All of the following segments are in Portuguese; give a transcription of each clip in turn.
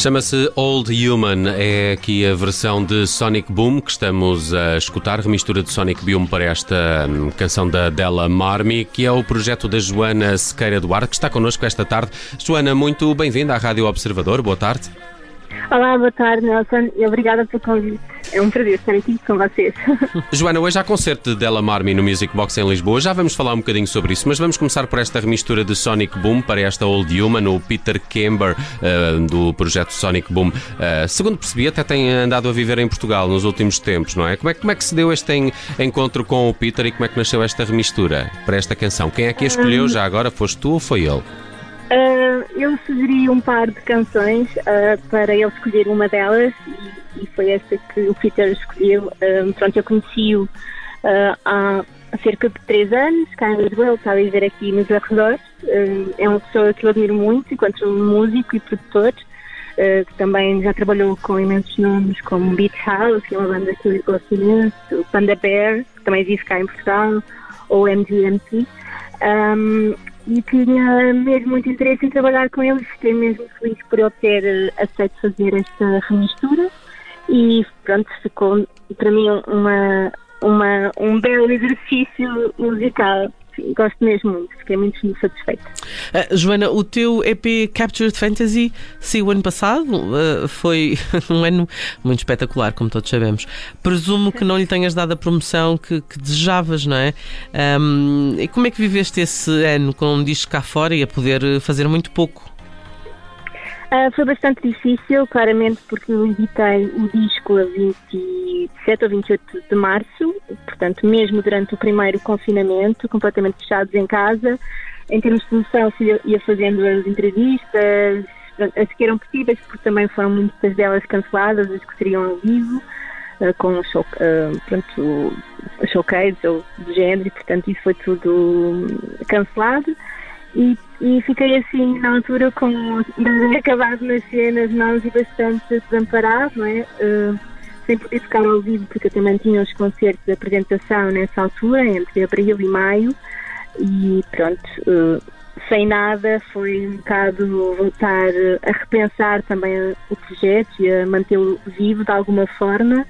Chama-se Old Human, é aqui a versão de Sonic Boom que estamos a escutar, remistura de Sonic Boom para esta hum, canção da Della Marmi, que é o projeto da Joana Sequeira Duarte, que está connosco esta tarde. Joana, muito bem-vinda à Rádio Observador, boa tarde. Olá, boa tarde, Nelson, e obrigada pelo convite. É um prazer estar aqui com vocês. Joana, hoje há concerto de Della Marmi no Music Box em Lisboa. Já vamos falar um bocadinho sobre isso, mas vamos começar por esta remistura de Sonic Boom para esta Old Human, o Peter Camber eh, do projeto Sonic Boom. Eh, segundo percebi, até tem andado a viver em Portugal nos últimos tempos, não é? Como é, como é que se deu este en- encontro com o Peter e como é que nasceu esta remistura para esta canção? Quem é que a escolheu já agora? Foste tu ou foi ele? Ah, eu sugeri um par de canções ah, para ele escolher uma delas e, e foi esta que o Peter escolheu. Ah, pronto, eu conheci-o há cerca de três anos, cá em Lisboa, está a viver aqui nos arredores. É uma pessoa que eu admiro muito enquanto músico e produtor. que também já trabalhou com imensos nomes como Beat House, que é uma banda que eu gosto imenso, Panda Bear, que também vive cá em Portugal, ou MGMT. Um, e tinha mesmo muito interesse em trabalhar com ele. Fiquei mesmo feliz por ele ter eh, aceito fazer esta remistura e pronto, ficou para mim uma, uma, um belo exercício musical. Sim, Gosto mesmo muito, fiquei muito satisfeita. Ah, Joana, o teu EP Captured Fantasy saiu ano passado, ah, foi um ano muito espetacular, como todos sabemos. Presumo que não lhe tenhas dado a promoção que, que desejavas, não é? Ahm, e como é que viveste esse ano com um disco cá fora e a poder fazer muito pouco? Ah, foi bastante difícil, claramente, porque eu editei o disco a 27 ou 28 de março, portanto, mesmo durante o primeiro confinamento, completamente fechados em casa. Em termos de produção, ia fazendo as entrevistas, as que eram possíveis, porque também foram muitas delas canceladas, as que seriam ao vivo, ah, com show, ah, pronto, showcase ou do género, e portanto, isso foi tudo hum, cancelado. E, fiquei assim na altura com bebê acabado nas cenas, mãos e bastante desamparado, não é? Eh, sem poder tocar ao vivo, porque eu também tinha os concertos de apresentação nessa altura, entre abril e maio, e pronto, eh, sem nada, foi um bocado voltar a repensar também o projeto e a mantê-lo vivo de alguma forma.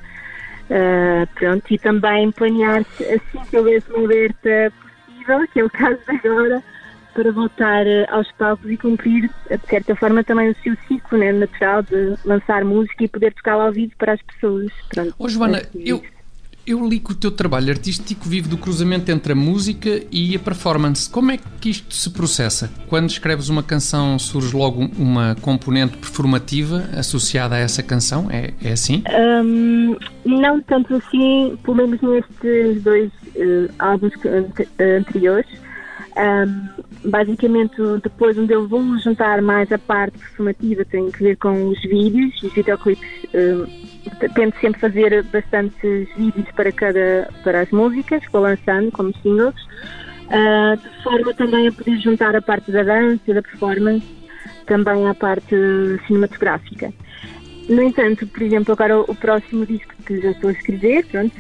Uh, pronto, e também planear assim que houvesse uma aberta possível, que é o caso de agora, para voltar eh, aos palcos e cumprir, eh, de certa forma, também o seu ciclo né, natural de lançar música e poder tocá-la ao vivo para as pessoas. Pronto, Ô Joana, é eu, eu li que o teu trabalho artístico vive do cruzamento entre a música e a performance. Como é que isto se processa? Quando escreves uma canção, surge logo uma componente performativa associada a essa canção? É, é assim? Hum, não tanto assim, pelo menos nestes dois eh, álbuns anteriores. Hum, basicamente, depois onde eu vou juntar mais a parte performativa tem que ver com os vídeos, os videoclipes. hum, tento sempre fazer bastantes vídeos para cada para as músicas vou lançando como singles, ah, de forma também a poder juntar a parte da dança, da performance, também à parte cinematográfica. No entanto, por exemplo, agora o, próximo disco que já estou a escrever, pronto,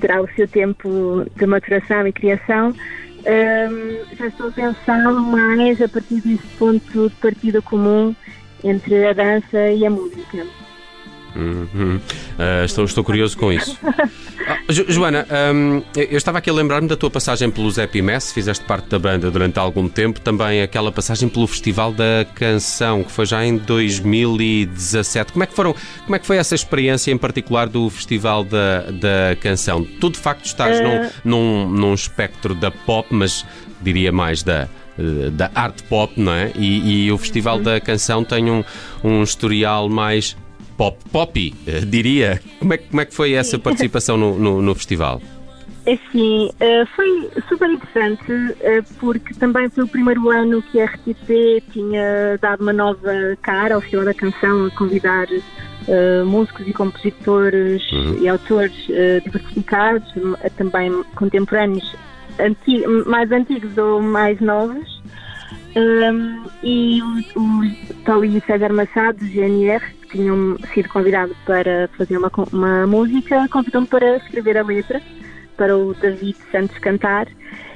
terá o seu tempo de maturação e criação, hum, já estou a mais a partir desse ponto de partida comum entre a dança e a música. Uhum. Ah, estou, estou curioso com isso. Ah, Jo- Joana, hum, eu estava aqui a lembrar-me da tua passagem pelos Happy Mess, fizeste parte da banda durante algum tempo, também aquela passagem pelo Festival da Canção, que foi já em 2017. Como é que, foram, como é que foi essa experiência em particular do Festival da, da Canção? Tu de facto estás num, num, num espectro da pop, mas diria mais da, eh, da arte pop, não é? E, e o Festival da Canção tem um, um historial mais pop poppy, eh, diria. Como é, que- como é que foi essa participação no, no- no festival? Assim, foi super interessante eh, porque também foi o primeiro ano que a RTP tinha dado uma nova cara ao Festival da Canção, a convidar eh, músicos e compositores e autores eh, diversificados, também contemporâneos, anti- mais antigos ou mais novos. Um, e o, o Tolly César Machado, do GNR, tinham sido convidados para fazer uma, uma música, convidou-me para escrever a letra para o David Santos cantar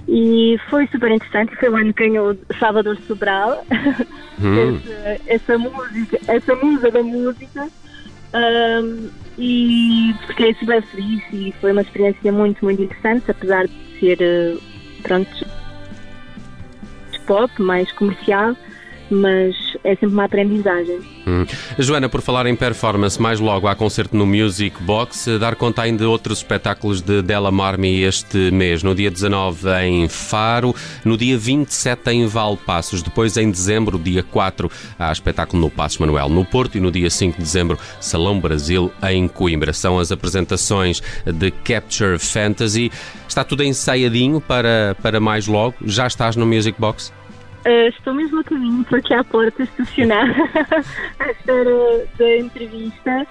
e foi super interessante. Foi o ano que ganhou Salvador Sobral, Hum. essa, essa música, essa musa da música. Um, e fiquei super feliz e foi uma experiência muito, muito interessante, apesar de ser, eh, pronto, pop, mais comercial, mas é sempre uma aprendizagem. Hum. Joana, por falar em performance, mais logo há concerto no Music Box, dar conta ainda de outros espetáculos de Della Marmi este mês, no dia 19 em Faro, no dia 27 em Valpassos, depois em dezembro, dia 4, há espetáculo no Passos Manuel, no Porto, e no dia 5 de dezembro, Salão Brasil em Coimbra. São as apresentações de Capture Fantasy. Está tudo ensaiadinho para, para mais logo? Já estás no Music Box? Uh, estou mesmo a caminho, estou aqui à porta estacionada à espera da entrevista.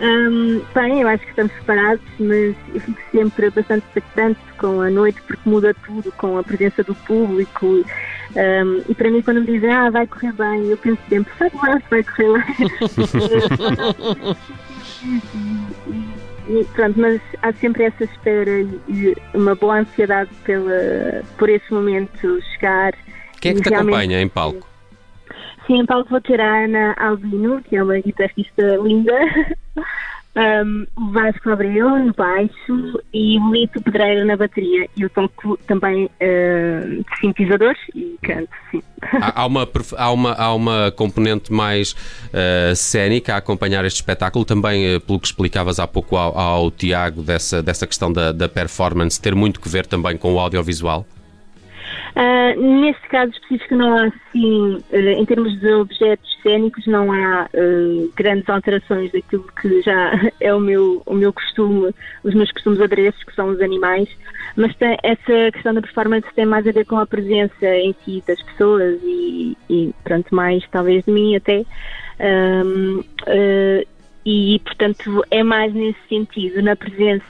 Um, bem, eu acho que estamos preparados, mas eu fico sempre bastante expectante com a noite, porque muda tudo com a presença do público. Um, e para mim, quando me dizem, ah, vai correr bem, eu penso sempre, sabe lá se vai correr bem. E, pronto, mas há sempre essa espera e uma boa ansiedade pela, por esse momento chegar. Quem é que te acompanha em palco? Sim, em palco vou ter a Ana Albino, que é uma guitarrista linda, um, o Vasco Abreu no baixo e o Lito Pedreira na bateria. E eu toco também uh, sintetizadores e canto, sim. Há, há uma, há, uma, há uma componente mais eh, cénica a acompanhar este espetáculo, também eh, pelo que explicavas há pouco ao, ao Tiago, dessa, dessa questão da, da performance, ter muito que ver também com o audiovisual. Ah, neste caso específico não há assim, eh, em termos de objetos cênicos, não há eh, grandes alterações daquilo que já é o meu, o meu costume, os meus costumes adereços, que são os animais, mas tem, essa questão da performance tem mais a ver com a presença em si das pessoas e, e pronto, mais talvez de mim até. Ahm, eh, e portanto é mais nesse sentido, na presença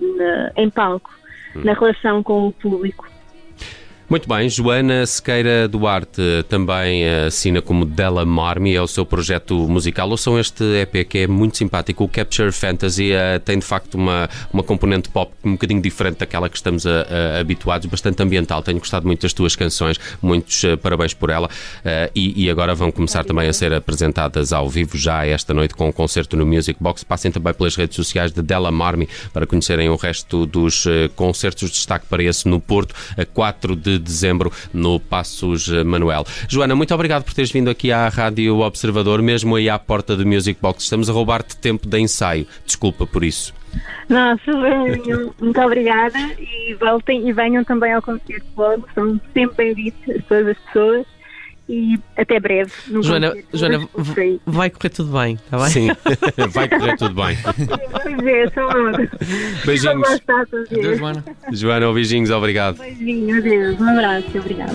na- em palco, na relação com o público. Muito bem, Joana Sequeira Duarte também eh, assina como Della Marmi, é o seu projeto musical. Ouçam este EP que é muito simpático, o Capture Fantasy, eh, tem de facto uma, uma componente pop um bocadinho diferente daquela que estamos a- a- habituados, bastante ambiental. Tenho gostado muito das tuas canções, muitos eh, parabéns por ela. Eh, e, e agora vão começar também a ser apresentadas ao vivo já esta noite com um concerto no Music Box. Passem também pelas redes sociais de Della Marmi para conhecerem o resto dos concertos. Destaque para esse no Porto, a 4 de dezembro, no Passos eh, Manuel. Joana, muito obrigado por teres vindo aqui à Rádio Observador, mesmo aí à porta do Music Box. Estamos a roubar-te tempo de ensaio. Desculpa por isso. Venham. muito obrigada e voltem e venham também ao concerto logo, são sempre bem-vindos todas as pessoas e até breve. no Joana. Joana vai correr tudo bem, está bem? Sim, vai correr tudo bem. Ver, só logo. Beijinhos. Adeus, Joana. Joana, beijinhos, obrigado. Beijinho, adeus, um abraço, obrigada.